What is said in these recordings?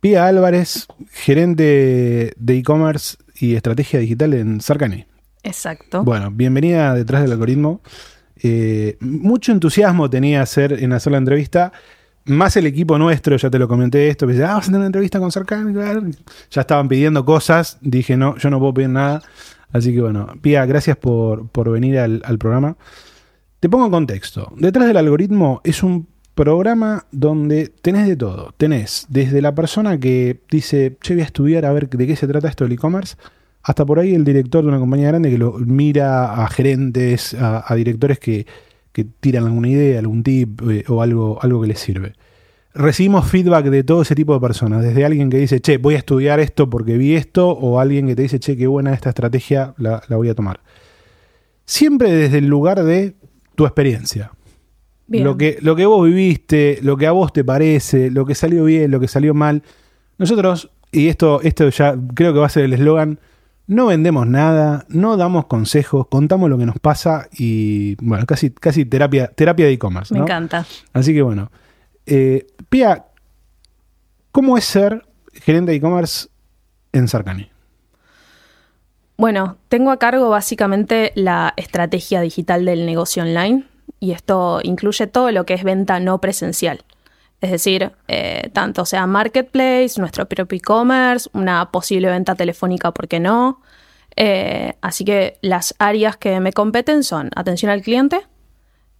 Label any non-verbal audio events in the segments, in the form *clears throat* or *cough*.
Pía Álvarez, gerente de e-commerce y estrategia digital en Sarcani. Exacto. Bueno, bienvenida detrás del algoritmo. Eh, mucho entusiasmo tenía hacer en hacer la entrevista. Más el equipo nuestro, ya te lo comenté esto, que ah, vamos a tener una entrevista con Sarcani. Ya estaban pidiendo cosas. Dije, no, yo no puedo pedir nada. Así que bueno, Pía, gracias por, venir al, al programa. Te pongo en contexto. Detrás del algoritmo es un programa donde tenés de todo. Tenés desde la persona que dice, che, voy a estudiar a ver de qué se trata esto del e-commerce, hasta por ahí el director de una compañía grande que lo mira a gerentes, a, directores que, tiran alguna idea, algún tip eh, o algo, algo que les sirve. Recibimos feedback de todo ese tipo de personas, desde alguien que dice, che, voy a estudiar esto porque vi esto, o alguien que te dice, che, qué buena esta estrategia, la voy a tomar. Siempre desde el lugar de tu experiencia. Lo que, lo que vos viviste, lo que a vos te parece, lo que salió bien, lo que salió mal. Nosotros, y esto, esto ya creo que va a ser el eslogan, no vendemos nada, no damos consejos, contamos lo que nos pasa y bueno, casi, casi terapia, terapia de e-commerce. Me encanta. Así que bueno. Eh, Pia, ¿cómo es ser gerente de e-commerce en Sarcani? Bueno, tengo a cargo básicamente la estrategia digital del negocio online y esto incluye todo lo que es venta no presencial. Es decir, eh, tanto sea marketplace, nuestro propio e-commerce, una posible venta telefónica, ¿por qué no? Eh, así que las áreas que me competen son atención al cliente,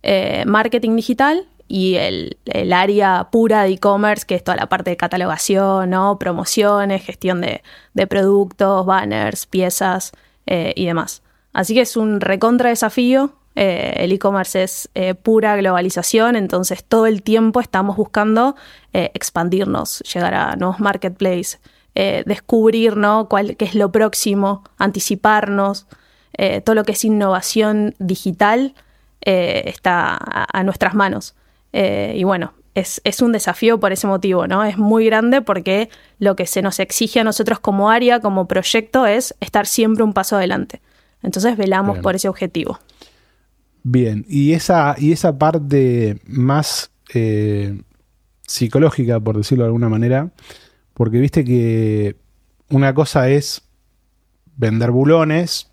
eh, marketing digital y el, área pura de e-commerce, que es toda la parte de catalogación, ¿no? promociones, gestión de, de productos, banners, piezas y demás. Así que es un recontra desafío eh, el e-commerce es eh, pura globalización, entonces todo el tiempo estamos buscando eh, expandirnos, llegar a nuevos marketplaces, descubrir cuál, qué es lo próximo, anticiparnos. todo lo que es innovación digital está a, nuestras manos. y bueno, es, es, un desafío por ese motivo, ¿no? Es muy grande porque lo que se nos exige a nosotros como área, como proyecto, es estar siempre un paso adelante. Entonces velamos por ese objetivo. Bien, y esa, y esa parte más eh, psicológica, por decirlo de alguna manera, porque viste que una cosa es vender bulones,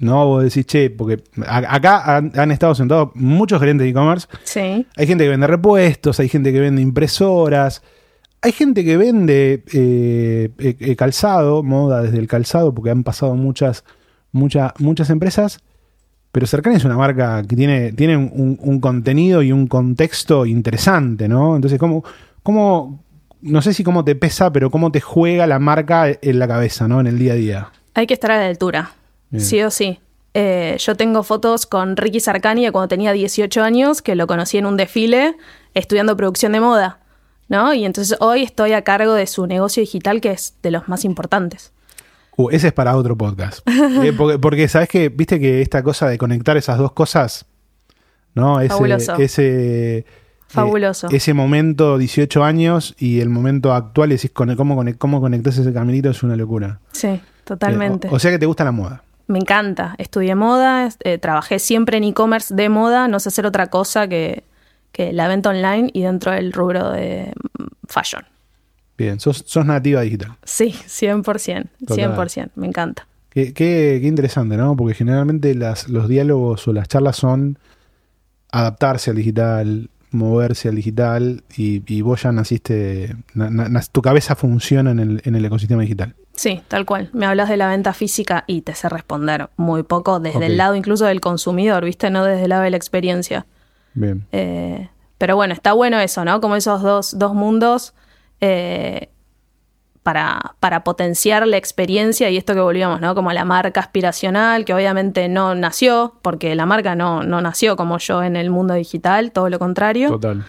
¿no? Vos decís, che, porque acá han, estado sentados muchos gerentes de e-commerce. Sí. Hay gente que vende repuestos, hay gente que vende impresoras, hay gente que vende eh, eh, calzado, moda desde el calzado, porque han pasado muchas, muchas, muchas empresas pero Cercani es una marca que tiene, tiene un, contenido y un contexto interesante, ¿no? Entonces, ¿cómo, ¿cómo, no sé si cómo te pesa, pero cómo te juega la marca en la cabeza, ¿no? En el día a día. Hay que estar a la altura, sí o sí. Eh, yo tengo fotos con Ricky Sarkani de cuando tenía 18 años, que lo conocí en un desfile estudiando producción de moda, ¿no? Y entonces hoy estoy a cargo de su negocio digital, que es de los más importantes. Uh, ese es para otro podcast. *laughs* Eh, porque, sabes que, viste que esta cosa de conectar esas dos cosas, ¿no? Ese, Fabuloso. Ese, eh, ese momento, 18 años, y el momento actual, y decís cómo, cómo conectas ese caminito, es una locura. Sí, totalmente. Eh, o, sea que te gusta la moda. Me encanta. Estudié moda, trabajé siempre en e-commerce de moda, no sé hacer otra cosa que, que la venta online y dentro del rubro de mm, fashion. Bien, sos, nativa digital. Sí, 100%, 100%, me encanta. Qué, qué, interesante, ¿no? Porque generalmente las, los diálogos o las charlas son adaptarse al digital, moverse al digital y, vos ya naciste, tu cabeza funciona en el, en el, ecosistema digital. Sí, tal cual. Me hablas de la venta física y te sé responder muy poco desde el lado incluso del consumidor, ¿viste? No desde el lado de la experiencia. Bien. Eh, pero bueno, está bueno eso, ¿no? Como esos dos, dos mundos eh, para, para, potenciar la experiencia y esto que volvíamos, ¿no? Como la marca aspiracional, que obviamente no nació, porque la marca no, no nació como yo en el mundo digital, todo lo contrario. Total.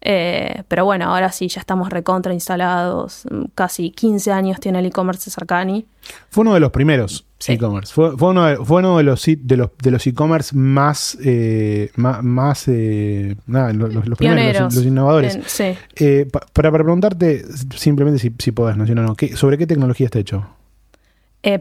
Eh, pero bueno, ahora sí, ya estamos recontra instalados. Casi 15 años tiene el e-commerce de Sarkani. Fue uno de los primeros Sí. e-commerce. Fue, fue uno, de, fue uno de los de los de los e-commerce más, eh, más, más, eh, nada, los, primeros, los, los innovadores. En- sí. Eh, pa- para, para preguntarte simplemente si, si podés, ¿no? Si no, no, ¿qué- ¿sobre qué tecnología está hecho?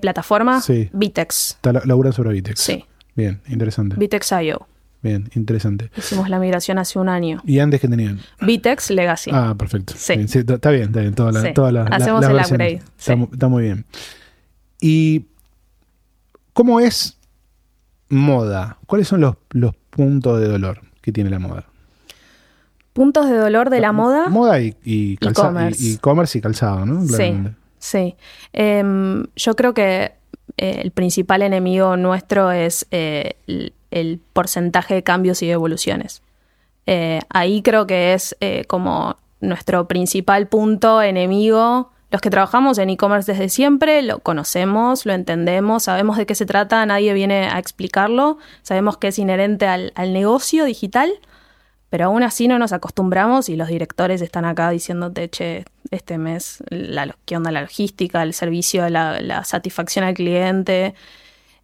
Plataforma, Sí. Vitex. Está la- laburan sobre Vitex. Sí, Bien, interesante. Vitex.io. Bien, interesante. Hicimos la migración hace un año. ¿Y antes que tenían? Vitex Legacy. Ah, perfecto. Sí. Bien, está está bien, está bien. Toda la, toda la- Hacemos el upgrade, Está, está muy bien. ¿Y cómo es moda? ¿Cuáles son los, los puntos de dolor que tiene la moda? Puntos de dolor de la moda. Moda y, y calza- y- y e-commerce y calzado, ¿no? Sí, Claramente. sí. Em, yo creo que eh, el principal enemigo nuestro es eh, el, el porcentaje de cambios y de evoluciones. Eh, ahí creo que es como nuestro principal punto enemigo. Los que trabajamos en e-commerce desde siempre lo conocemos, lo entendemos, sabemos de qué se trata, nadie viene a explicarlo, sabemos que es inherente al, negocio digital, pero aún así no nos acostumbramos y los directores están acá diciéndote, che, este mes, la, ¿qué onda la logística, el servicio, la, la satisfacción al cliente?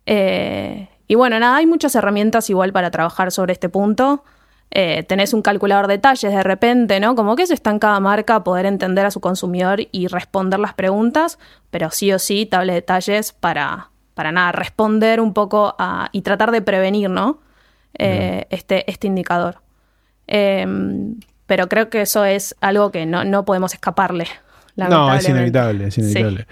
Eh, y bueno, nada, hay muchas herramientas igual para trabajar sobre este punto. Eh, tenés un calculador de detalles de repente, ¿no? Como que eso está en cada marca, poder entender a su consumidor y responder las preguntas, pero sí o sí, tabla de detalles para, para nada, responder un poco a, y tratar de prevenir, ¿no? Eh, este, este indicador. Eh, pero creo que eso es algo que no, no podemos escaparle. No, es inevitable, es Sí. inevitable.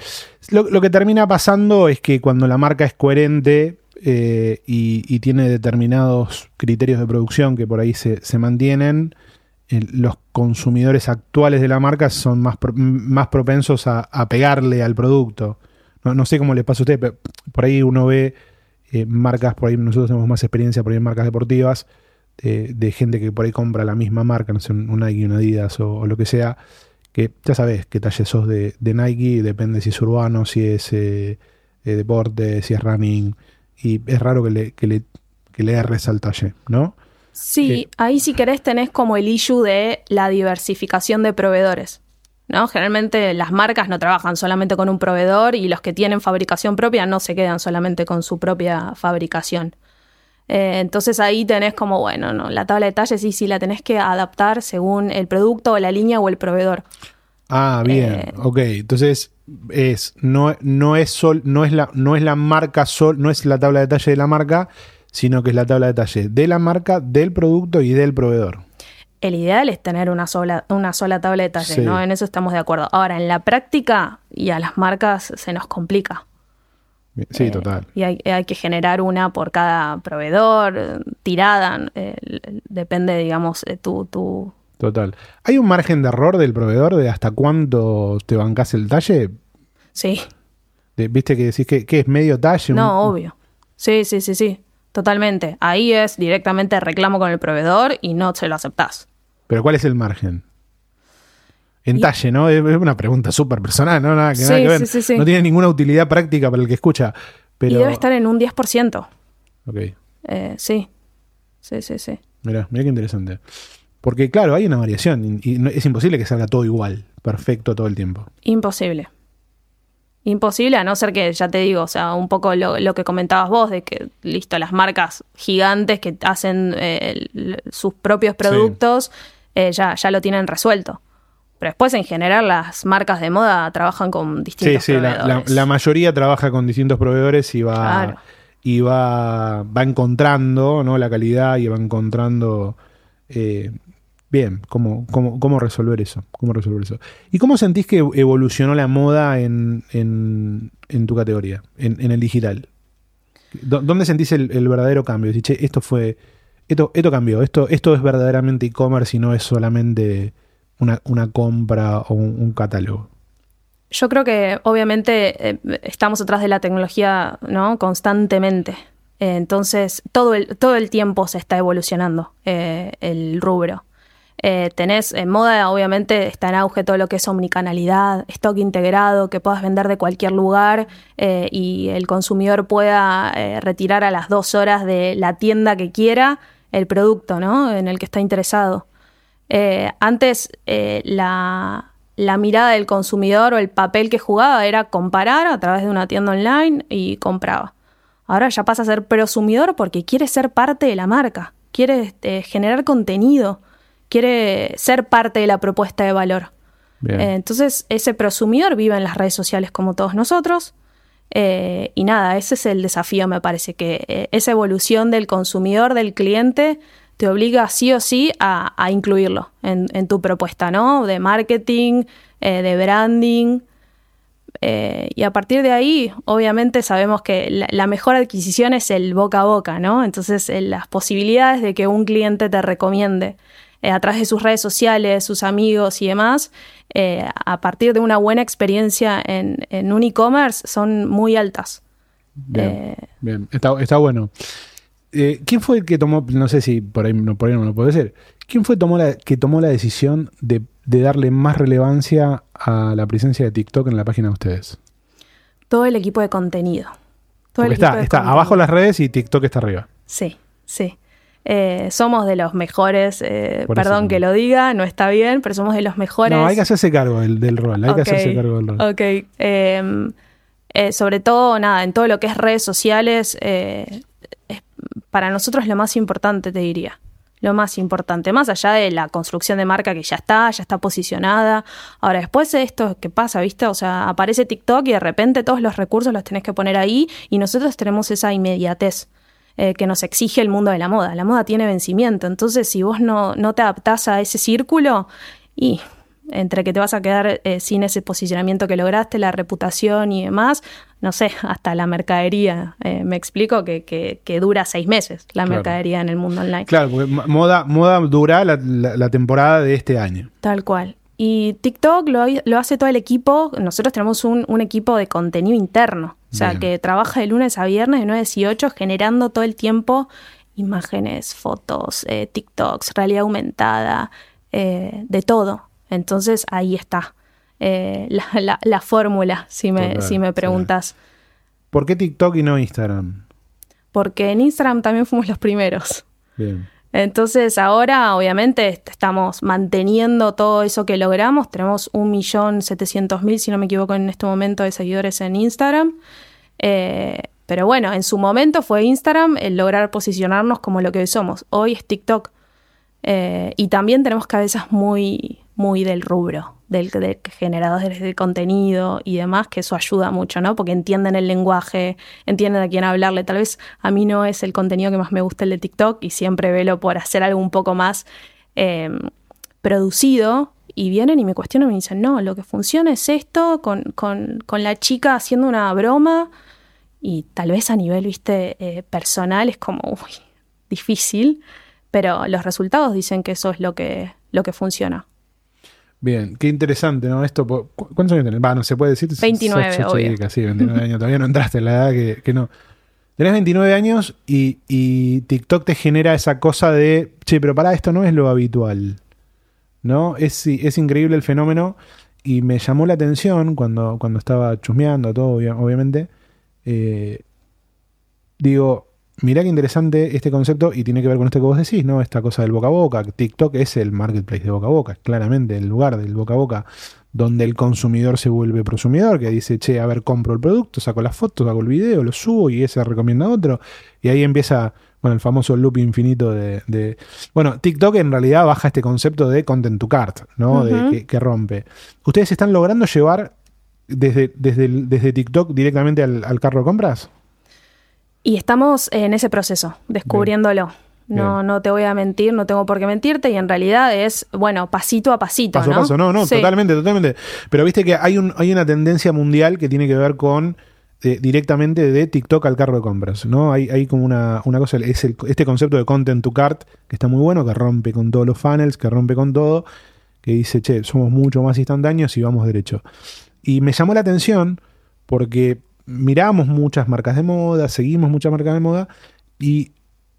Lo, lo que termina pasando es que cuando la marca es coherente eh, y, tiene determinados criterios de producción que por ahí se, se mantienen, los consumidores actuales de la marca son más, más propensos a, a pegarle al producto. No, no sé cómo les pasa a ustedes, pero por ahí uno ve eh, marcas, por ahí nosotros tenemos más experiencia por ahí en marcas deportivas, de, gente que por ahí compra la misma marca, no sé, un Nike, un Adidas o, lo que sea, que ya sabes qué talle sos de, de Nike, depende si es urbano, si es eh, deporte, si es running, y es raro que le, que le, que le erres al talle, ¿no? Sí, Eh, ahí si querés tenés como el issue de la diversificación de proveedores. ¿no? Generalmente las marcas no trabajan solamente con un proveedor y los que tienen fabricación propia no se quedan solamente con su propia fabricación. Eh, entonces ahí tenés como, bueno, no, la tabla de talles sí, sí la tenés que adaptar según el producto o la línea o el proveedor. Ah, bien, Eh, ok. Entonces es no, no es sol, no es la no es la marca sol, no es la tabla de detalle de la marca, sino que es la tabla de detalle de la marca, del producto y del proveedor. El ideal es tener una sola, una sola tabla de Sí. ¿no? En eso estamos de acuerdo. Ahora, en la práctica y a las marcas se nos complica. Bien, Sí, Eh, total. Y hay, hay que generar una por cada proveedor, tirada, eh, depende, digamos, tu, tu... Total. ¿Hay un margen de error del proveedor de hasta cuánto te bancas el talle? Sí, De- ¿Viste que decís que, que es medio talle? no, Un- obvio. Sí, sí, sí, sí, totalmente. Ahí es directamente reclamo con el proveedor y no se lo aceptás. Pero ¿cuál es el margen? En Y- talle, ¿no? Es una pregunta súper personal, ¿no? Nada que, Sí, nada que ver. sí, sí, sí. No tiene ninguna utilidad práctica para el que escucha. Pero... Y debe estar en un 10%. Ok, Eh, sí, sí, sí, sí. mira, mira qué interesante. Porque claro, hay una variación y es imposible que salga todo igual, perfecto todo el tiempo. Imposible. Imposible, a no ser que, ya te digo, o sea, un poco lo, lo que comentabas vos, de que, listo, las marcas gigantes que hacen eh, el- sus propios productos eh, ya, ya lo tienen resuelto. Pero después, en general, las marcas de moda trabajan con Sí, distintos sí, la, la- proveedores. la mayoría trabaja con distintos proveedores y va, Claro. y va, va encontrando ¿no? la calidad y va encontrando eh, bien cómo, cómo, cómo resolver eso. Cómo resolver eso. ¿Y cómo sentís que evolucionó la moda en, en, en tu categoría, en, el digital? ¿Dó- ¿Dónde sentís el, el verdadero cambio? Decís, esto fue. Esto, esto cambió, esto, esto es verdaderamente e-commerce y no es solamente una, una compra o un, catálogo. Yo creo que obviamente eh, estamos atrás de la tecnología, ¿no? Constantemente. Entonces, todo el, todo el tiempo se está evolucionando eh, el rubro. Eh, tenés en moda, obviamente, está en auge todo lo que es omnicanalidad, stock integrado, que puedas vender de cualquier lugar eh, y el consumidor pueda eh, retirar a las dos horas de la tienda que quiera el producto, ¿no? En el que está interesado. Eh, antes la, la mirada del consumidor o el papel que jugaba era comparar a través de una tienda online y compraba. Ahora ya pasa a ser prosumidor porque quiere ser parte de la marca, quiere generar contenido, quiere ser parte de la propuesta de valor. Bien. Eh, entonces, ese prosumidor vive en las redes sociales como todos nosotros. eh, y nada, ese es el desafío, me parece, que eh, esa evolución del consumidor, del cliente, te obliga sí o sí a, a incluirlo en, en tu propuesta, ¿no? De marketing, de branding. Eh, y a partir de ahí, obviamente sabemos que la, la mejor adquisición es el boca a boca, ¿no? Entonces, las posibilidades de que un cliente te recomiende eh, a través de sus redes sociales, sus amigos y demás, eh, a partir de una buena experiencia en, en un e-commerce son muy altas. Bien, Eh, bien. Está, está bueno. Eh, ¿Quién fue el que tomó, no sé si por ahí no, por ahí no lo puedo decir, quién fue tomó la, que tomó la decisión de, de darle más relevancia a la presencia de TikTok en la página de ustedes? todo el equipo de contenido. Todo el equipo está, de está contenido. abajo las redes y TikTok está arriba. Sí, sí. Eh, somos de los mejores, eh, perdón que lo diga, no está bien, pero somos de los mejores. No, hay que hacerse cargo del, del rol, hay que hacerse cargo del rol. Ok. Eh, eh, sobre todo, nada, en todo lo que es redes sociales, eh, es para nosotros lo más importante, te diría. Lo más importante, más allá de la construcción de marca que ya está, ya está posicionada. Ahora, después de esto, ¿qué pasa? ¿Viste? O sea, aparece TikTok y de repente todos los recursos los tenés que poner ahí y nosotros tenemos esa inmediatez eh, que nos exige el mundo de la moda. La moda tiene vencimiento, entonces si vos no, no te adaptás a ese círculo y entre que te vas a quedar eh, sin ese posicionamiento que lograste, la reputación y demás, no sé, hasta la mercadería, eh, me explico, que, que- que dura seis meses la Claro. mercadería en el mundo online. Claro, porque mo- moda, moda dura la, la- la temporada de este año. Tal cual. Y TikTok lo, lo hace todo el equipo. Nosotros tenemos un, un equipo de contenido interno. O sea, Bien. que trabaja de lunes a viernes, de 9 a 18, generando todo el tiempo imágenes, fotos, eh, TikToks, realidad aumentada, eh, de todo. Entonces ahí está eh, la, la- la fórmula, si me, Total, si me preguntas. ¿Por qué TikTok y no Instagram? Porque en Instagram también fuimos los primeros. Bien. Entonces ahora obviamente est- estamos manteniendo todo eso que logramos. Tenemos 1.700.000, si no me equivoco, en este momento de seguidores en Instagram. Eh, pero bueno, en su momento fue Instagram el lograr posicionarnos como lo que hoy somos. Hoy es TikTok. Eh, y también tenemos cabezas muy, muy del rubro, del, de generadores de contenido y demás, que eso ayuda mucho, ¿no? Porque entienden el lenguaje, entienden a quién hablarle. Tal vez a mí no es el contenido que más me gusta el de TikTok y siempre velo por hacer algo un poco más eh, producido. Y vienen y me cuestionan y me dicen, no, lo que funciona es esto, con, con- con la chica haciendo una broma. Y tal vez a nivel, viste, eh, personal es como, uy, difícil. Pero los resultados dicen que eso es lo que, lo que funciona. Bien, qué interesante, ¿no? Esto, po- ¿cu- ¿Cuántos años tenés? Va, no se puede decir. 29, Sos- obvio. chica, sí, 29 años. Todavía no entraste en la edad que, que no. Tenés 29 años y, y TikTok te genera esa cosa de, che, pero para esto no es lo habitual. ¿No? Es, es increíble el fenómeno y me llamó la atención cuando, cuando estaba chusmeando todo, obvia- obviamente. Eh, digo, mirá qué interesante este concepto y tiene que ver con esto que vos decís, ¿no? Esta cosa del boca a boca. TikTok es el marketplace de boca a boca, claramente el lugar del boca a boca donde el consumidor se vuelve prosumidor, que dice, che, a ver, compro el producto, saco las fotos, hago el video, lo subo y ese recomienda a otro. Y ahí empieza, bueno, el famoso loop infinito de... de- Bueno, TikTok en realidad baja este concepto de content to cart, ¿no? De que, que rompe. ¿Ustedes están logrando llevar desde, desde, desde TikTok directamente al, al carro de compras? Y estamos en ese proceso, descubriéndolo. No, Bien. no te voy a mentir, no tengo por qué mentirte, y en realidad es, bueno, pasito a pasito. Paso ¿no? a paso, no, no, Sí. totalmente, totalmente. Pero viste que hay, un, hay una tendencia mundial que tiene que ver con eh, directamente de TikTok al carro de compras, ¿no? Hay, hay como una, una cosa, es el- este concepto de content to cart que está muy bueno, que rompe con todos los funnels, que rompe con todo, que dice, che, somos mucho más instantáneos y vamos derecho. Y me llamó la atención porque miramos muchas marcas de moda, seguimos muchas marcas de moda y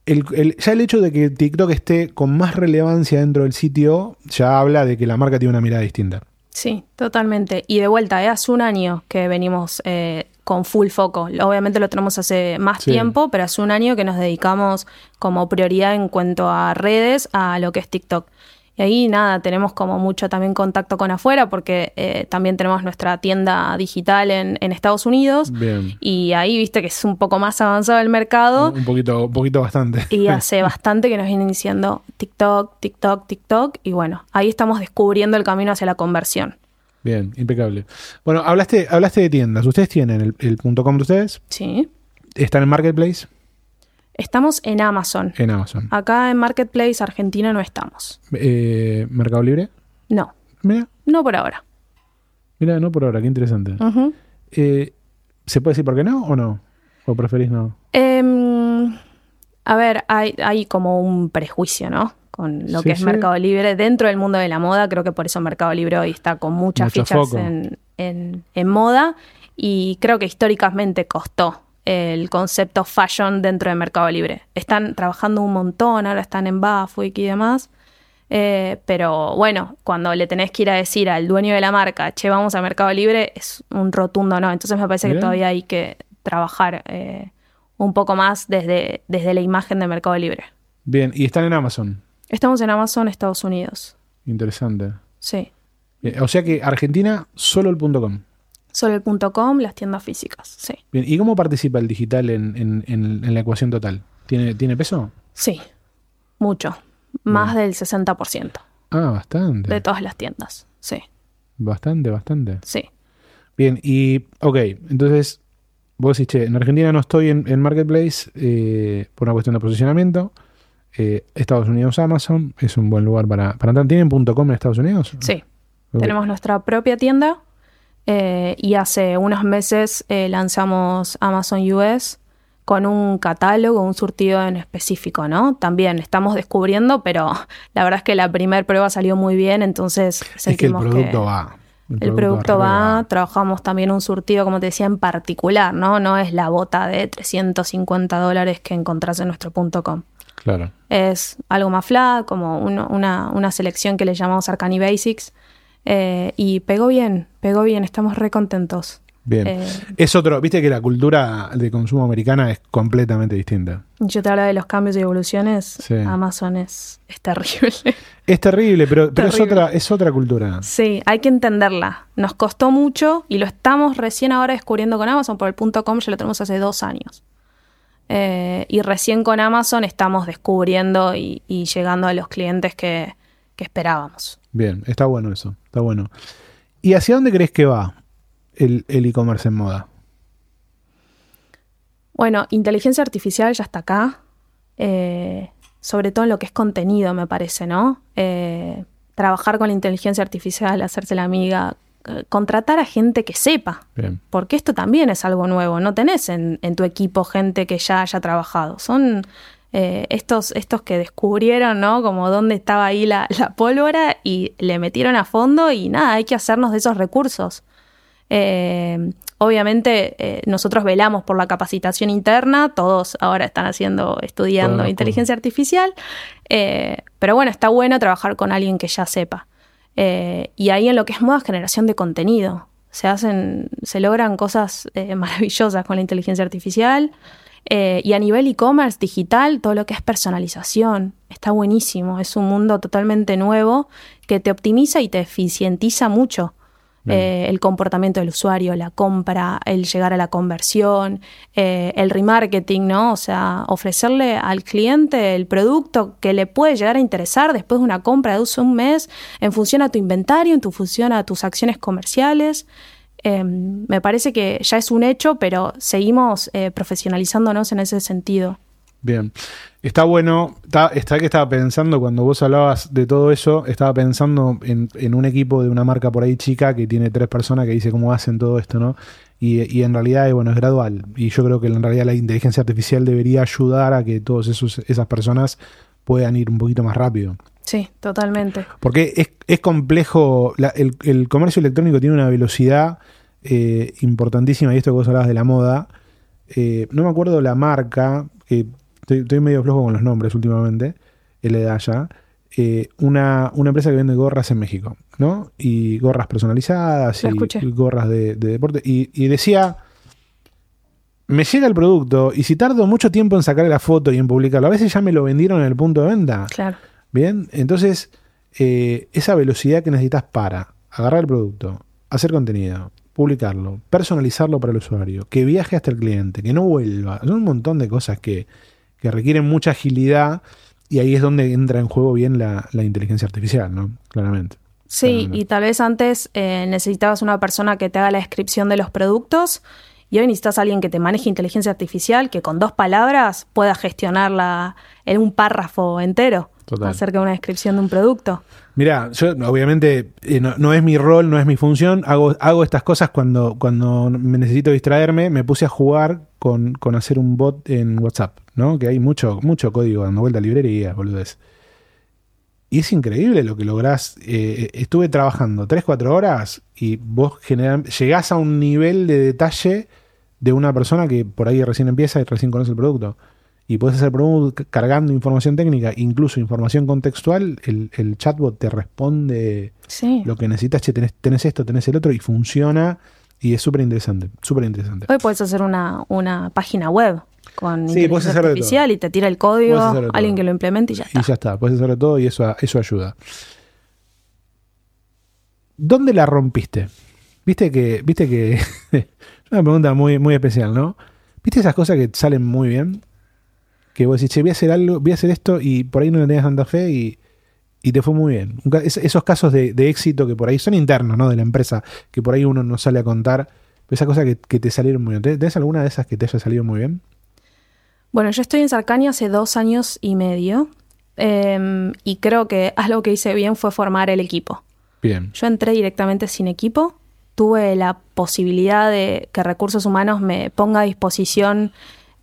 el- el- ya el hecho de que TikTok esté con más relevancia dentro del sitio ya habla de que la marca tiene una mirada distinta. Sí, totalmente. Y de vuelta, ¿eh? hace un año que venimos eh, con full foco. Obviamente lo tenemos hace más Sí. tiempo, pero hace un año que nos dedicamos como prioridad en cuanto a redes a lo que es TikTok. Y ahí nada, tenemos como mucho también contacto con afuera porque eh, también tenemos nuestra tienda digital en, en Estados Unidos. Bien. Y ahí viste que es un poco más avanzado el mercado. Un poquito, un poquito bastante. Y *laughs* hace bastante que nos vienen diciendo TikTok, TikTok, TikTok. Y bueno, ahí estamos descubriendo el camino hacia la conversión. Bien, impecable. Bueno, hablaste, hablaste de tiendas. ¿Ustedes tienen el, el punto .com de ustedes? Sí. ¿Están en Marketplace? Estamos en Amazon. En Amazon. Acá en Marketplace Argentina no estamos. Eh, ¿Mercado Libre? No, Mira, no por ahora. mira, no por ahora, qué interesante. Eh, ¿Se puede decir por qué no o no? ¿O preferís no? Em, a ver, hay, hay como un prejuicio, ¿no? Con lo Sí, que es sí. Mercado Libre. Dentro del mundo de la moda, creo que por eso Mercado Libre hoy está con muchas Mucho fichas foco. en, en- en moda. Y creo que históricamente costó el concepto fashion dentro de Mercado Libre. Están trabajando un montón, ahora están en Bafwick y demás. Eh, pero bueno, cuando le tenés que ir a decir al dueño de la marca, che, vamos a Mercado Libre, es un rotundo no. Entonces me parece Bien. que todavía hay que trabajar eh, un poco más desde, desde la imagen de Mercado Libre. Bien, y están en Amazon. Estamos en Amazon, Estados Unidos. Interesante. Sí. Eh, o sea que Argentina, solo el punto .com. Solo el punto .com, las tiendas físicas. Sí. Bien, ¿y cómo participa el digital en, en- en- en la ecuación total? ¿Tiene, ¿Tiene peso? Sí. Mucho. Más del 60% Ah, bastante. de todas las tiendas. Sí. Bastante, bastante. Sí. Bien, y ok, entonces vos decís, che, en Argentina no estoy en, en Marketplace eh, por una cuestión de posicionamiento. Eh, Estados Unidos Amazon es un buen lugar para, para entrar. ¿Tienen punto .com en Estados Unidos? Sí. Tenemos nuestra propia tienda eh, y hace unos meses eh, lanzamos Amazon US con un catálogo, un surtido en específico, ¿no? También estamos descubriendo, pero *laughs* la verdad es que la primera prueba salió muy bien, entonces Es que el sentimos producto va. el producto va, trabajamos también un surtido, como te decía, en particular, ¿no? No es la bota de 350 dólares que encontrás en nuestro punto .com. Claro. Es algo más flat, como uno- una, una selección que le llamamos Arcani Basics. Eh, y pegó bien, pegó bien, estamos re contentos. Bien. Eh, Es otro, viste que la cultura de consumo americana es completamente distinta. yo te hablaba de los cambios y evoluciones. Sí. Amazon es, es terrible. Es terrible, pero, pero es, otra, es otra cultura. sí, hay que entenderla. Nos costó mucho y lo estamos recién ahora descubriendo con Amazon. Por el punto .com ya lo tenemos hace dos años. Eh, y recién con Amazon estamos descubriendo y, y llegando a los clientes que, que esperábamos. Bien, está bueno eso, está bueno. ¿Y hacia dónde crees que va el el e-commerce en moda? Bueno, inteligencia artificial ya está acá, eh, sobre todo en lo que es contenido, me parece, ¿no? Eh, trabajar con la inteligencia artificial, hacerse la amiga, eh, contratar a gente que sepa, Bien. porque esto también es algo nuevo, no tenés en, en tu equipo gente que ya haya trabajado, son eh, estos, estos que descubrieron, ¿no? Como dónde estaba ahí la, la pólvora y le metieron a fondo y nada, hay que hacernos de esos recursos. Eh, obviamente eh, nosotros velamos por la capacitación interna, todos ahora están haciendo, estudiando inteligencia artificial, pero bueno, está bueno trabajar con alguien que ya sepa. Y ahí en lo que es moda, generación de contenido. Se hacen, se logran cosas *laughs* maravillosas con la inteligencia artificial. Eh, y a nivel e-commerce digital, todo lo que es personalización, está buenísimo. Es un mundo totalmente nuevo que te optimiza y te eficientiza mucho. Eh, el comportamiento del usuario, la compra, el llegar a la conversión, eh, el remarketing, ¿no? O sea, ofrecerle al cliente el producto que le puede llegar a interesar después de una compra de uso un mes, en función a tu inventario, en tu función a tus acciones comerciales. Eh, me parece que ya es un hecho, pero seguimos eh, profesionalizándonos en ese sentido. Bien. Está bueno, está, que estaba pensando cuando vos hablabas de todo eso, estaba pensando en, un equipo de una marca por ahí chica que tiene tres personas que dice cómo hacen todo esto, ¿no? Y, y en realidad, eh, bueno, es gradual. Y yo creo que en realidad la inteligencia artificial debería ayudar a que todas esas personas puedan ir un poquito más rápido. Sí, totalmente. Porque es, es complejo, la- el, el comercio electrónico tiene una velocidad eh, importantísima, y esto que vos hablabas de la moda, eh, no me acuerdo la marca, que estoy, estoy medio flojo con los nombres últimamente, el allá, eh, una, una empresa que vende gorras en México, ¿no? Y gorras personalizadas y, y gorras de, de deporte. Y, y decía, me llega el producto y si tardo mucho tiempo en sacar la foto y en publicarlo, a veces ya me lo vendieron en el punto de venta. Claro. Bien, entonces eh, esa velocidad que necesitas para agarrar el producto, hacer contenido, publicarlo, personalizarlo para el usuario, que viaje hasta el cliente, que no vuelva. Son un montón de cosas que, que requieren mucha agilidad y ahí es donde entra en juego bien la, la inteligencia artificial, ¿no? Claramente. Sí, Claramente. y tal vez antes eh, necesitabas una persona que te haga la descripción de los productos y hoy necesitas a alguien que te maneje inteligencia artificial que con dos palabras pueda gestionarla en un párrafo entero Total. acerca de una descripción de un producto. Mira, yo obviamente eh, no, no es mi rol, no es mi función. Hago, hago estas cosas cuando, cuando me necesito distraerme. Me puse a jugar con, con hacer un bot en WhatsApp, ¿no? Que hay mucho, mucho código dando vuelta a librerías, boludez. Y es increíble lo que lográs. Eh, estuve trabajando 3-4 horas y vos general, llegás a un nivel de detalle de una persona que por ahí recién empieza y recién conoce el producto. Y puedes hacer producto cargando información técnica, incluso información contextual. El, el chatbot te responde Sí. lo que necesitas. Che, tenés, tenés esto, tenés el otro y funciona. Y es súper interesante. Súper interesante. Hoy puedes hacer una, una página web con Sí, inteligencia hacer de todo. artificial y te tira el código, alguien que lo implemente y ya está. Y ya está, puedes hacer de todo y eso, eso ayuda. ¿Dónde la rompiste? Viste que, viste que *laughs* es una pregunta muy, muy especial, ¿no? ¿Viste esas cosas que salen muy bien? Que vos decís, che, voy a hacer algo, voy a hacer esto y por ahí no le tenías tanta fe y, y te fue muy bien. Es- esos casos de, de éxito que por ahí son internos, ¿no? De la empresa, que por ahí uno no sale a contar. Esas cosas que, que te salieron muy bien. ¿Tenés- ¿Tenés alguna de esas que te haya salido muy bien? Bueno, yo estoy en Sarcani hace dos años y medio em, y creo que algo que hice bien fue formar el equipo. Bien. Yo entré directamente sin equipo, tuve la posibilidad de que Recursos Humanos me ponga a disposición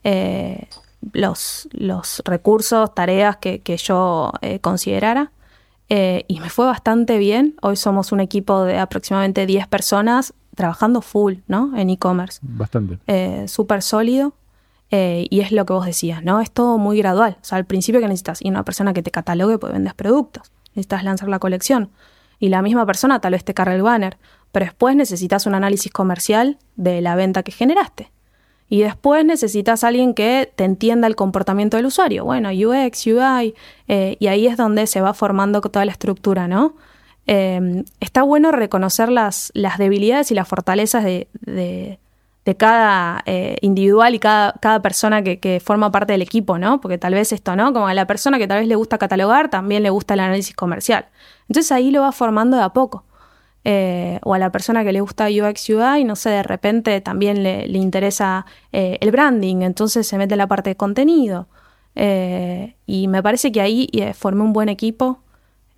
eh, los, los recursos, tareas que, que yo eh, considerara. eh, y me fue bastante bien. Hoy somos un equipo de aproximadamente 10 personas trabajando full, ¿no? En e-commerce. Bastante. Eh, Súper sólido. eh, y es lo que vos decías, ¿no? Es todo muy gradual. O sea, al principio que necesitas y una persona que te catalogue, pues vendes productos. Necesitas lanzar la colección. Y la misma persona tal vez te cargue el banner. Pero después necesitas un análisis comercial de la venta que generaste. Y después necesitas alguien que te entienda el comportamiento del usuario. Bueno, UX, UI, eh, y ahí es donde se va formando toda la estructura, ¿no? Eh, está bueno reconocer las, las debilidades y las fortalezas de, de- de cada eh, individual y cada, cada persona que, que forma parte del equipo, ¿no? Porque tal vez esto, ¿no? Como a la persona que tal vez le gusta catalogar, también le gusta el análisis comercial. Entonces ahí lo va formando de a poco. Eh, o a la persona que le gusta UX UI, no sé, de repente también le, le interesa eh, el branding, entonces se mete la parte de contenido. Eh, y me parece que ahí eh, formé un buen equipo.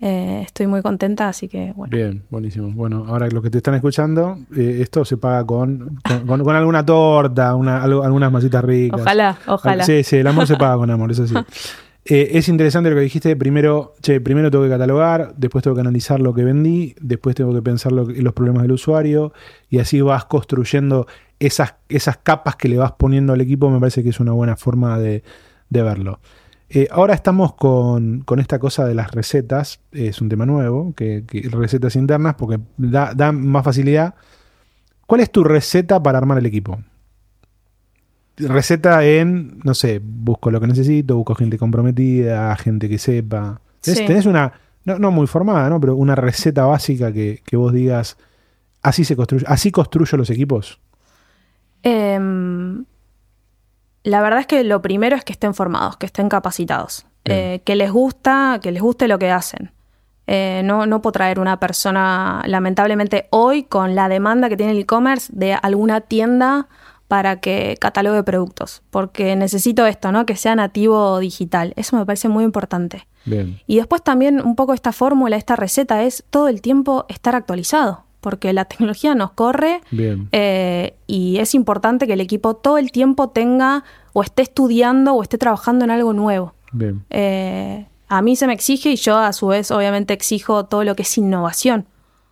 Estoy muy contenta, así que bueno. Bien, buenísimo. Bueno, ahora los que te están escuchando, esto se paga con, con, con- con alguna torta, una, algo- algunas masitas ricas. Ojalá, ojalá. Sí, sí, el amor se paga con amor, eso sí. *laughs* Eh, es interesante lo que dijiste. Primero, che, primero tengo que catalogar, después tengo que analizar lo que vendí, después tengo que pensar los problemas del usuario, y así vas construyendo esas, esas capas que le vas poniendo al equipo. Me parece que es una buena forma de, de verlo. Eh, ahora estamos con, con esta cosa de las recetas, es un tema nuevo, que, que recetas internas, porque da, da más facilidad. ¿Cuál es tu receta para armar el equipo? Receta en, no sé, busco lo que necesito, busco gente comprometida, gente que sepa. ¿Tenés, Sí. tenés una, no, no muy formada, ¿no? Pero una receta básica que, que vos digas, así se construye, así construyo los equipos. Em, la verdad es que lo primero es que estén formados, que estén capacitados, eh, que les gusta, que les guste lo que hacen. Eh, no, no puedo traer una persona, lamentablemente hoy, con la demanda que tiene el e-commerce de alguna tienda para que catalogue productos, porque necesito esto, ¿no? Que sea nativo digital. Eso me parece muy importante. Bien. Y después también un poco esta fórmula, esta receta es todo el tiempo estar actualizado, porque la tecnología nos corre Bien. eh, y es importante que el equipo todo el tiempo tenga o esté estudiando o esté trabajando en algo nuevo. Bien. Eh, a mí se me exige y yo a su vez obviamente exijo todo lo que es innovación.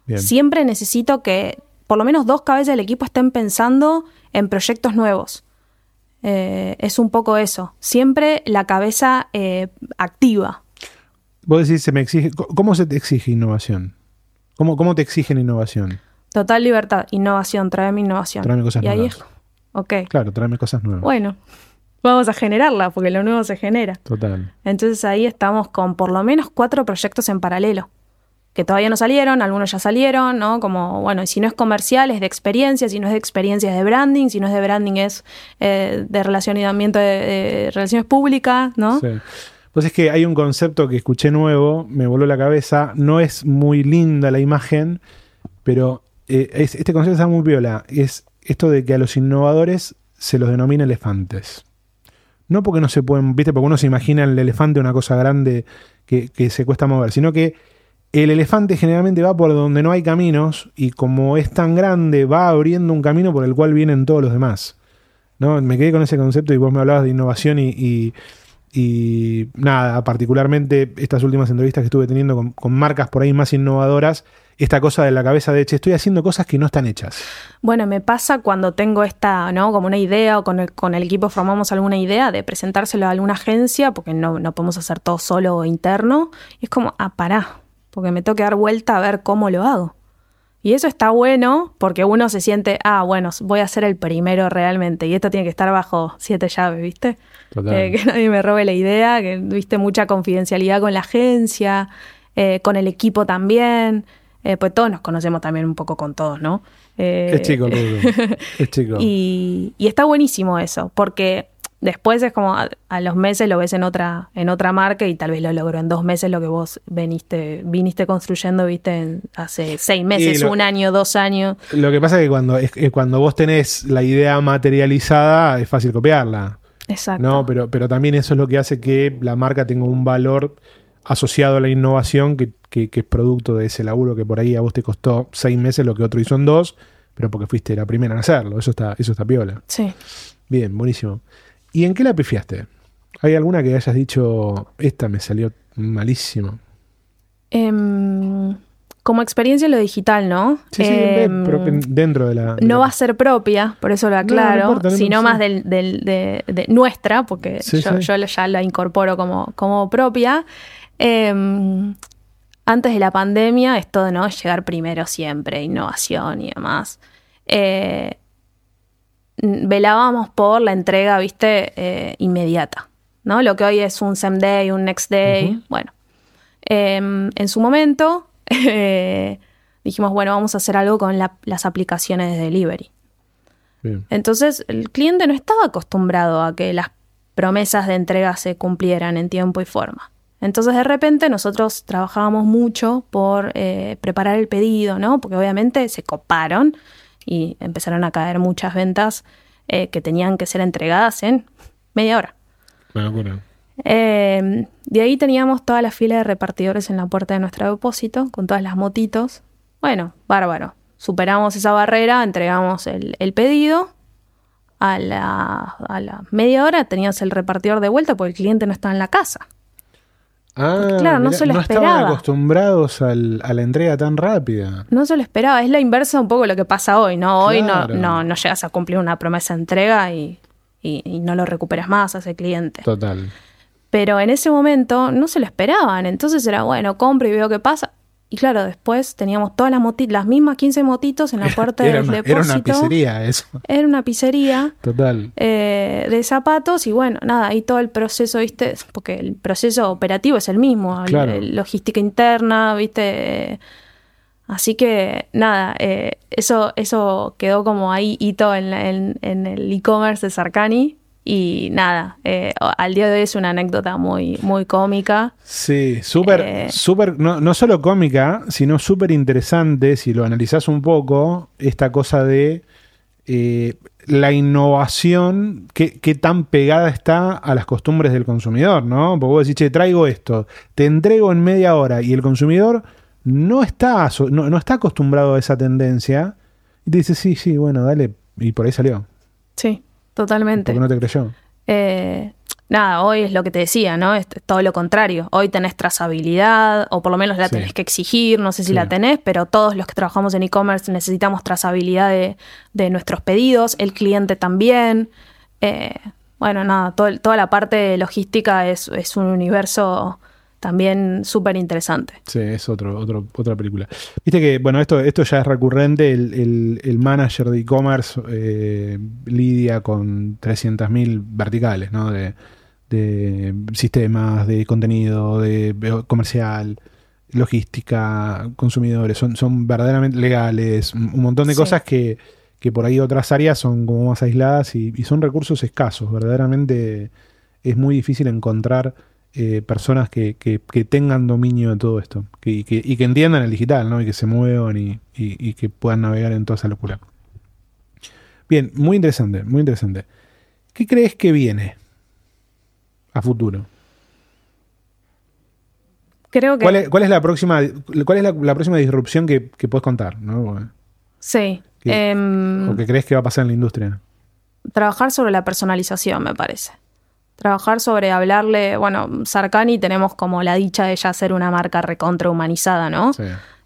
Bien. Siempre necesito que por lo menos dos cabezas del equipo estén pensando en proyectos nuevos. Eh, es un poco eso. Siempre la cabeza eh, activa. Vos decís, se me exige. ¿Cómo se te exige innovación? ¿Cómo, cómo te exigen innovación? Total libertad, innovación, tráeme innovación. Tráeme cosas y ahí nuevas. es- Ok. Claro, tráeme cosas nuevas. Bueno, vamos a generarla porque lo nuevo se genera. Total. Entonces ahí estamos con por lo menos cuatro proyectos en paralelo. Que todavía no salieron, algunos ya salieron, ¿no? Como, bueno, si no es comercial, es de experiencia, si no es de experiencia, es de branding, si no es de branding, es eh, de relacionamiento de, de, relaciones públicas, ¿no? Sí. Pues es que hay un concepto que escuché nuevo, me voló la cabeza, no es muy linda la imagen, pero eh, este concepto está muy viola, es esto de que a los innovadores se los denomina elefantes. No porque no se pueden, viste, porque uno se imagina el elefante una cosa grande que, se cuesta mover, sino que el elefante generalmente va por donde no hay caminos y como es tan grande va abriendo un camino por el cual vienen todos los demás. ¿no? Me quedé con ese concepto y vos me hablabas de innovación y, y, nada, particularmente estas últimas entrevistas que estuve teniendo con, marcas por ahí más innovadoras esta cosa de la cabeza de, che, estoy haciendo cosas que no están hechas. Bueno, me pasa cuando tengo esta, ¿no? Como una idea o con el, con el equipo formamos alguna idea de presentárselo a alguna agencia, porque no, no podemos hacer todo solo o interno. Y es como, ah, pará, porque me tengo que dar vuelta a ver cómo lo hago. Y eso está bueno porque uno se siente, ah, bueno, voy a ser el primero realmente. Y esto tiene que estar bajo siete llaves, ¿viste? Eh, que nadie me robe la idea, que viste mucha confidencialidad con la agencia, eh, con el equipo también. Eh, pues todos nos conocemos también un poco con todos, ¿no? Es chico, es chico. *laughs* Y, está buenísimo eso, porque después es como a, los meses lo ves en otra, en otra marca y tal vez lo logró en dos meses lo que vos viniste, viniste construyendo, viste, hace seis meses, un año, dos años. Lo que pasa es que cuando, es, cuando vos tenés la idea materializada es fácil copiarla. Exacto. No, pero, pero también eso es lo que hace que la marca tenga un valor asociado a la innovación que, es producto de ese laburo que por ahí a vos te costó seis meses lo que otro hizo en dos, pero porque fuiste la primera en hacerlo. Eso está, eso está piola. Sí. Bien, buenísimo. ¿Y en qué la pifiaste? ¿Hay alguna que hayas dicho, esta me salió malísimo? Em, como experiencia en lo digital, ¿no? Sí, sí, em, dentro de la... no va a ser propia, por eso lo aclaro, sino más de, nuestra, porque yo, yo, ya la incorporo como, como propia. Em, antes de la pandemia, esto de no llegar primero siempre, innovación y demás. Eh, velábamos por la entrega, viste, eh, inmediata. ¿no? Lo que hoy es un same day, un next day. Bueno. Em, en su momento *laughs* dijimos, bueno, vamos a hacer algo con las aplicaciones de delivery. Entonces, el cliente no estaba acostumbrado a que las promesas de entrega se cumplieran en tiempo y forma. Entonces de repente nosotros trabajábamos mucho por eh, preparar el pedido, ¿no? Porque obviamente se coparon y empezaron a caer muchas ventas eh, que tenían que ser entregadas en media hora. Eh, de ahí teníamos toda la fila de repartidores en la puerta de nuestro depósito, con todas las motitos. Bueno, bárbaro. Superamos esa barrera, entregamos el, pedido. A la, a la media hora teníamos el repartidor de vuelta porque el cliente no estaba en la casa. Ah, claro, no se lo estaban acostumbrados a la entrega tan rápida. No se lo esperaba. Es la inversa un poco lo que pasa hoy, ¿no? Hoy no, no, no llegas a cumplir una promesa de entrega y, y, no lo recuperas más a ese cliente. Total. Pero en ese momento no se lo esperaban. Entonces era, bueno, compro y veo qué pasa. Y claro, después teníamos todas las motitas, las mismas 15 motitos en la *laughs* puerta del depósito. Era una pizzería eso. Era una pizzería. Total. Eh, de zapatos y bueno, nada, ahí todo el proceso, ¿viste? Porque el proceso operativo es el mismo. logística interna, ¿viste? Así que nada, eh, eso, eso quedó como ahí hito en, en, en el e-commerce de Sarkani. Y nada, eh, al día de hoy es una anécdota muy, muy cómica. Sí, súper, eh, súper, no, no, solo cómica, sino súper interesante, si lo analizás un poco, esta cosa de eh, la innovación, qué, tan pegada está a las costumbres del consumidor, ¿no? Porque vos decís, che, traigo esto, te entrego en media hora y el consumidor no está, no, no está acostumbrado a esa tendencia y te dice, sí, sí, bueno, dale, y por ahí salió. Sí. Totalmente. ¿Por qué no te creyó? Eh, nada, hoy es lo que te decía, ¿no? Es, todo lo contrario. Hoy tenés trazabilidad, o por lo menos la tenés que exigir, no sé si la tenés, pero todos los que trabajamos en e-commerce necesitamos trazabilidad de, nuestros pedidos, el cliente también. Eh, bueno, nada, toda la parte logística es, es un universo también súper interesante. Sí, es otro, otro, otra película. Viste que, bueno, esto, esto ya es recurrente, el, manager de e-commerce eh, lidia con 300.000 verticales, ¿no? De, sistemas, de contenido, de, comercial. logística, consumidores, son, son verdaderamente legales, un un montón de Sí. cosas que, que por ahí otras áreas son como más aisladas y, y son recursos escasos. Verdaderamente es muy difícil encontrar eh, personas que, que- que tengan dominio de todo esto que, y, que, y que entiendan el digital, ¿no? Y que se muevan y, y- y que puedan navegar en toda esa locura. Bien, muy interesante, muy interesante. ¿Qué crees que viene a futuro? Creo que... ¿Cuál es, cuál es la próxima, cuál es la, la próxima disrupción que, que puedes contar? ¿no? Sí. ¿Qué? Em, ¿O que crees que va a pasar en la industria? trabajar sobre la personalización, me parece. Trabajar sobre hablarle, bueno, Sarkani tenemos como la dicha de ya ser una marca recontra humanizada, ¿no? Sí.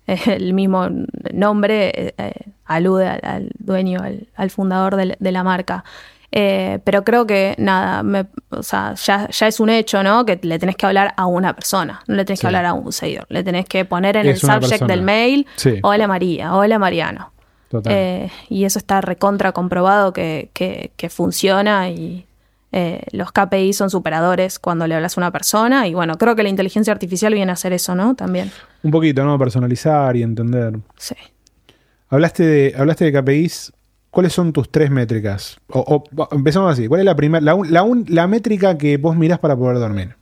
El mismo nombre eh, eh, alude al, al dueño, al, al fundador de, la marca. Eh, pero creo que nada, me- o sea, ya, ya es un hecho, ¿no? Que le tenés que hablar a una persona, no le tenés Sí. que hablar a un seguidor, le tenés que poner en Es el subject persona. del mail, Sí. hola María, hola Mariano. Total. Eh, y eso está recontra comprobado que, que- que funciona y eh, los KPI son superadores cuando le hablas a una persona. Y bueno, creo que la inteligencia artificial viene a hacer eso, ¿no? También. Un poquito, ¿no? Personalizar y entender. Sí. Hablaste de, hablaste de KPIs. ¿Cuáles son tus tres métricas? O, o- empezamos así. ¿Cuál es la primera, la, la, la métrica que vos mirás para poder dormir?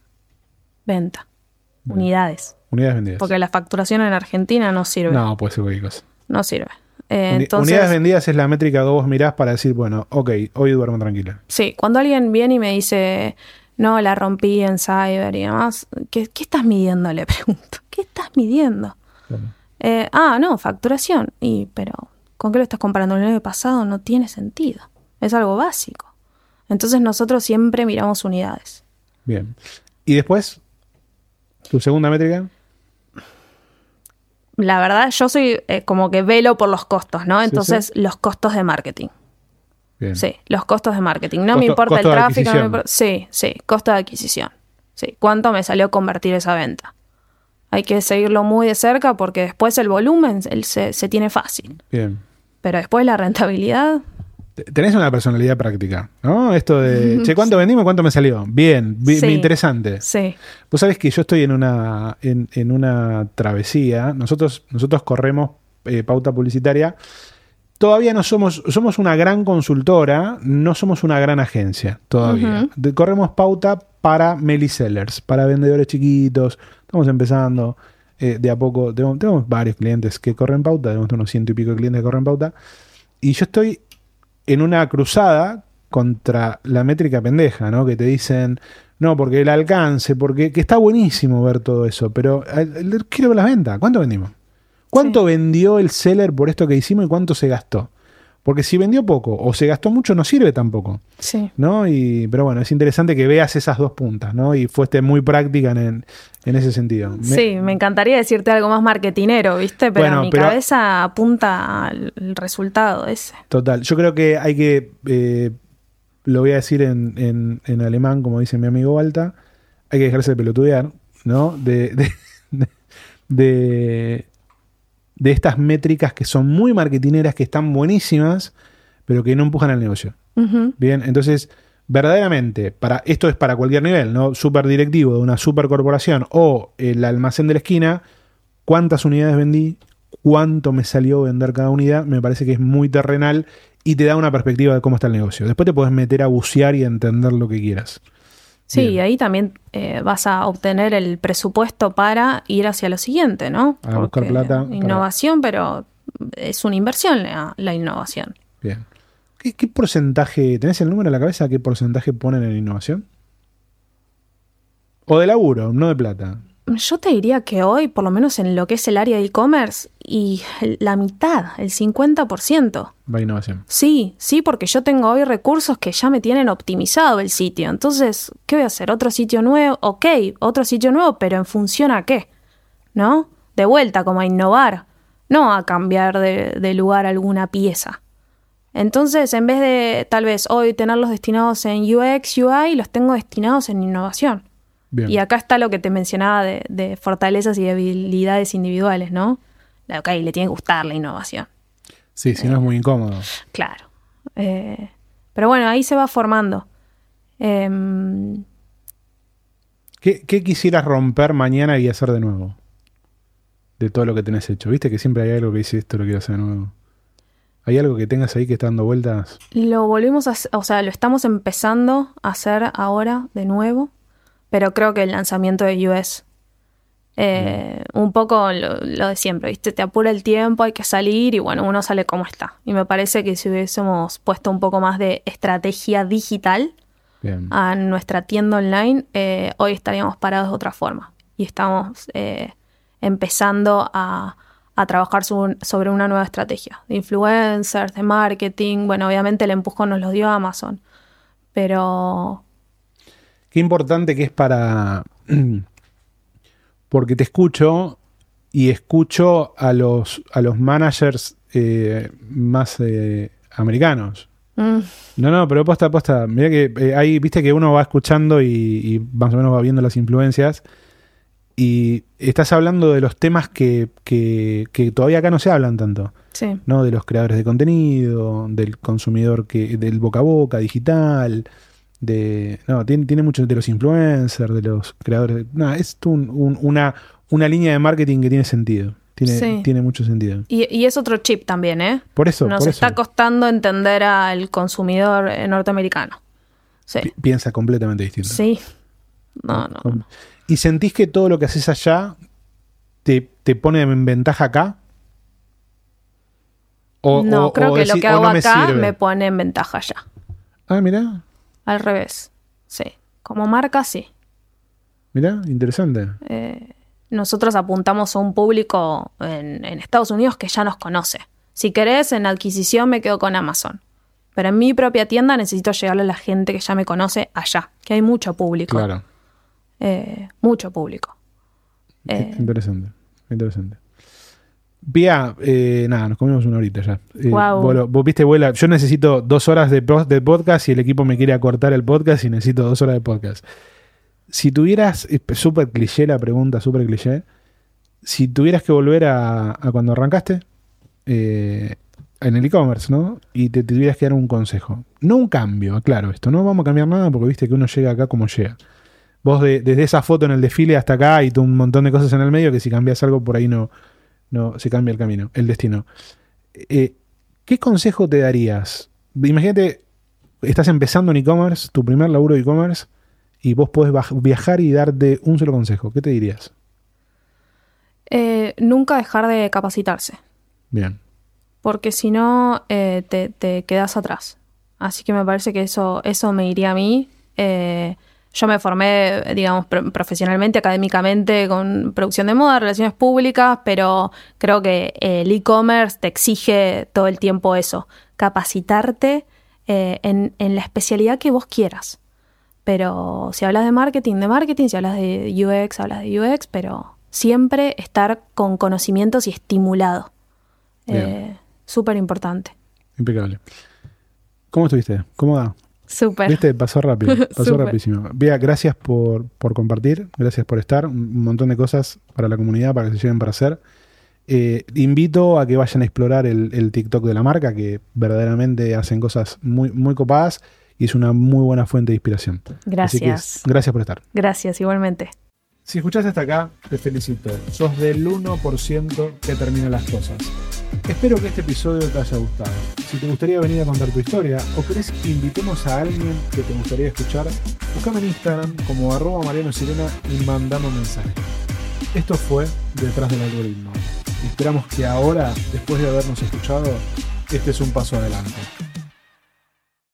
Venta. Unidades. Unidades vendidas. Porque la facturación en Argentina no sirve. No, No, puede ser cualquier cosa. sirve. Eh, Uni- entonces, Unidades vendidas es la métrica que vos mirás para decir, bueno, ok, hoy duermo tranquila. sí, cuando alguien viene y me dice, no, la rompí en cyber y demás, ¿qué, qué estás midiendo? Le pregunto. *laughs* ¿Qué estás midiendo? Eh, ah, no, facturación. Y, pero, ¿con qué lo estás comparando? El año pasado no tiene sentido. Es algo básico. Entonces nosotros siempre miramos unidades. Bien. Y después, tu segunda métrica. La verdad, yo soy eh, como que velo por los costos, ¿no? Sí, Entonces, los costos de marketing. Bien. Sí, los costos de marketing. No Costo- me importa el tráfico. no me importa- sí, sí, costo de adquisición. Sí, ¿cuánto me salió convertir esa venta? Hay que seguirlo muy de cerca porque después el volumen el- se, se tiene fácil. Bien. Pero después la rentabilidad, Tenés una personalidad práctica, ¿no? Esto de, che, ¿cuánto vendimos? ¿Cuánto me salió? Bien, bi- Sí. interesante. sí. Vos sabés que yo estoy en una, en, en una travesía. Nosotros, nosotros corremos eh, pauta publicitaria. Todavía no somos, somos una gran consultora, no somos una gran agencia todavía. Corremos pauta para sellers, para vendedores chiquitos. Estamos empezando eh, de a poco. Tenemos, tenemos varios clientes que corren pauta, tenemos unos ciento y pico de clientes que corren pauta. Y yo estoy en una cruzada contra la métrica pendeja, ¿no? Que te dicen, no, porque el alcance, porque que está buenísimo ver todo eso, pero quiero ver las ventas. ¿Cuánto vendimos? ¿Cuánto Sí. vendió el seller por esto que hicimos y cuánto se gastó? Porque si vendió poco o se gastó mucho, no sirve tampoco. Sí. ¿no? Y, pero bueno, es interesante que veas esas dos puntas, ¿no? Y fuiste muy práctica en, en ese sentido. Sí, me encantaría decirte algo más marketinero, ¿viste? Pero Bueno, mi pero- cabeza apunta al al resultado ese. Total. Yo creo que hay que, eh, lo voy a decir en, en- en alemán, como dice mi amigo Balta, hay que dejarse de pelotudear, ¿no? De, de, *laughs* de, de- de estas métricas que son muy marketineras, que están buenísimas, pero que no empujan al negocio. Bien, entonces, verdaderamente, para, esto es para cualquier nivel, ¿no? Super directivo de una super corporación o el almacén de la esquina, cuántas unidades vendí, cuánto me salió vender cada unidad, me parece que es muy terrenal y te da una perspectiva de cómo está el negocio. Después te puedes meter a bucear y a entender lo que quieras. Sí, Bien. y ahí también eh, vas a obtener el presupuesto para ir hacia lo siguiente, ¿no? A buscar plata para- Innovación, pero es una inversión la, la innovación. Bien. ¿Qué, qué porcentaje, tenés el número en la cabeza, qué porcentaje ponen en innovación? O de laburo, no de plata. Yo te diría que hoy, por lo menos en lo que es el área de e-commerce, y la mitad, el 50%. Va innovación. Sí, sí, porque yo tengo hoy recursos que ya me tienen optimizado el sitio. Entonces, ¿qué voy a hacer? ¿Otro sitio nuevo? Ok, otro sitio nuevo, pero en función a qué? ¿No? De vuelta, como a innovar, no a cambiar de, de lugar alguna pieza. Entonces, en vez de tal vez hoy tenerlos destinados en UX, UI, los tengo destinados en innovación. Bien. Y acá está lo que te mencionaba de, de fortalezas y habilidades individuales, ¿no? Ok, le tiene que gustar la innovación. Sí, si no es muy incómodo. Claro. Eh, pero bueno, ahí se va formando. Em, ¿Qué, qué quisieras romper mañana y hacer de nuevo? de todo lo que tenés hecho? ¿Viste que siempre hay algo que dice esto lo quiero hacer de nuevo? ¿Hay algo que tengas ahí que está dando vueltas? Lo volvimos a, o sea, lo estamos empezando a hacer ahora de nuevo, pero creo que el lanzamiento de US, eh, un poco lo, lo de siempre, ¿viste? Te apura el tiempo, hay que salir y bueno, uno sale como está. Y me parece que si hubiésemos puesto un poco más de estrategia digital Bien. a nuestra tienda online, eh, hoy estaríamos parados de otra forma. Y estamos eh, empezando a, a trabajar sobre, sobre una nueva estrategia de influencers, de marketing. Bueno, obviamente el empujón nos lo dio Amazon. Pero Qué importante que es para. *clears throat* Porque te escucho y escucho a los, a los managers eh, más eh, americanos. mm, No, no, pero posta, posta. Mira que eh, ahí, viste que uno va escuchando y, y más o menos va viendo las influencias. Y estás hablando de los temas que, que- que todavía acá no se hablan tanto. sí, ¿no? De los creadores de contenido, del consumidor que, del boca a boca, digital, de. No, tiene, tiene mucho de los influencers, de los creadores. no, es un- un- una, una línea de marketing que tiene sentido. Tiene, Sí. tiene mucho sentido. y, y es otro chip también, ¿eh? Por eso, Nos por está eso costando entender al consumidor norteamericano. Sí, pi- piensa completamente distinto. sí. No, no. ¿Y sentís que todo lo que haces allá te, te pone en ventaja acá? O- no, o- creo o que lo que "Oh, hago no me acá sirve"? me pone en ventaja ya. Ah, mirá, Al revés. Sí. Como marca, sí. mirá, interesante. Eh, nosotros apuntamos a un público en, en Estados Unidos que ya nos conoce. Si querés, en adquisición me quedo con Amazon. Pero en mi propia tienda necesito llegarle a la gente que ya me conoce allá, que hay mucho público. Claro. Eh, mucho público. Eh, Interesante, interesante. Pia, eh, nada, nos comimos una horita ya. Eh, Guau. vos, viste, vuela. Yo necesito dos horas de, de podcast y el equipo me quiere acortar el podcast y necesito dos horas de podcast. Si tuvieras, súper cliché la pregunta, súper cliché. Si tuvieras que volver a, a cuando arrancaste eh, en el e-commerce, ¿no? Y te tuvieras que dar un consejo. No un cambio, aclaro esto. No vamos a cambiar nada porque viste que uno llega acá como llega. Vos de- desde esa foto en el desfile hasta acá y tú un montón de cosas en el medio que si cambias algo por ahí no, no se cambia el camino, el destino. Eh, ¿Qué consejo te darías? Imagínate, estás empezando en e-commerce, tu primer laburo de e-commerce, y vos podés viajar y darte un solo consejo. ¿Qué te dirías? eh, nunca dejar de capacitarse. Bien. porque si no eh, te, te quedas atrás. Así que me parece que eso, eso me iría a mí. Eh, yo me formé, digamos, pro- profesionalmente, académicamente, con producción de moda, relaciones públicas, pero creo que el e-commerce te exige todo el tiempo eso, capacitarte eh, en, en la especialidad que vos quieras. Pero si hablas de marketing, de marketing, si hablas de UX, hablas de UX, pero siempre estar con conocimientos y estimulado. Eh, Súper importante. Impecable. ¿Cómo estuviste? ¿Cómo va? Súper. Viste, pasó rápido, *laughs* pasó Súper. rapidísimo. Vía, gracias por, por compartir, gracias por estar, un montón de cosas para la comunidad, para que se lleven para hacer. Eh, invito a que vayan a explorar el, el TikTok de la marca, que verdaderamente hacen cosas muy, muy copadas y es una muy buena fuente de inspiración. Así que Gracias. gracias por estar. Gracias, igualmente. Si escuchaste hasta acá, te felicito. Sos del 1% que termina las cosas. Espero que este episodio te haya gustado. Si te gustaría venir a contar tu historia o querés que invitemos a alguien que te gustaría escuchar, buscame en Instagram como arroba Mariano Sirena y mandame un mensaje. Esto fue Detrás del Algoritmo. Esperamos que ahora, después de habernos escuchado, este es un paso adelante.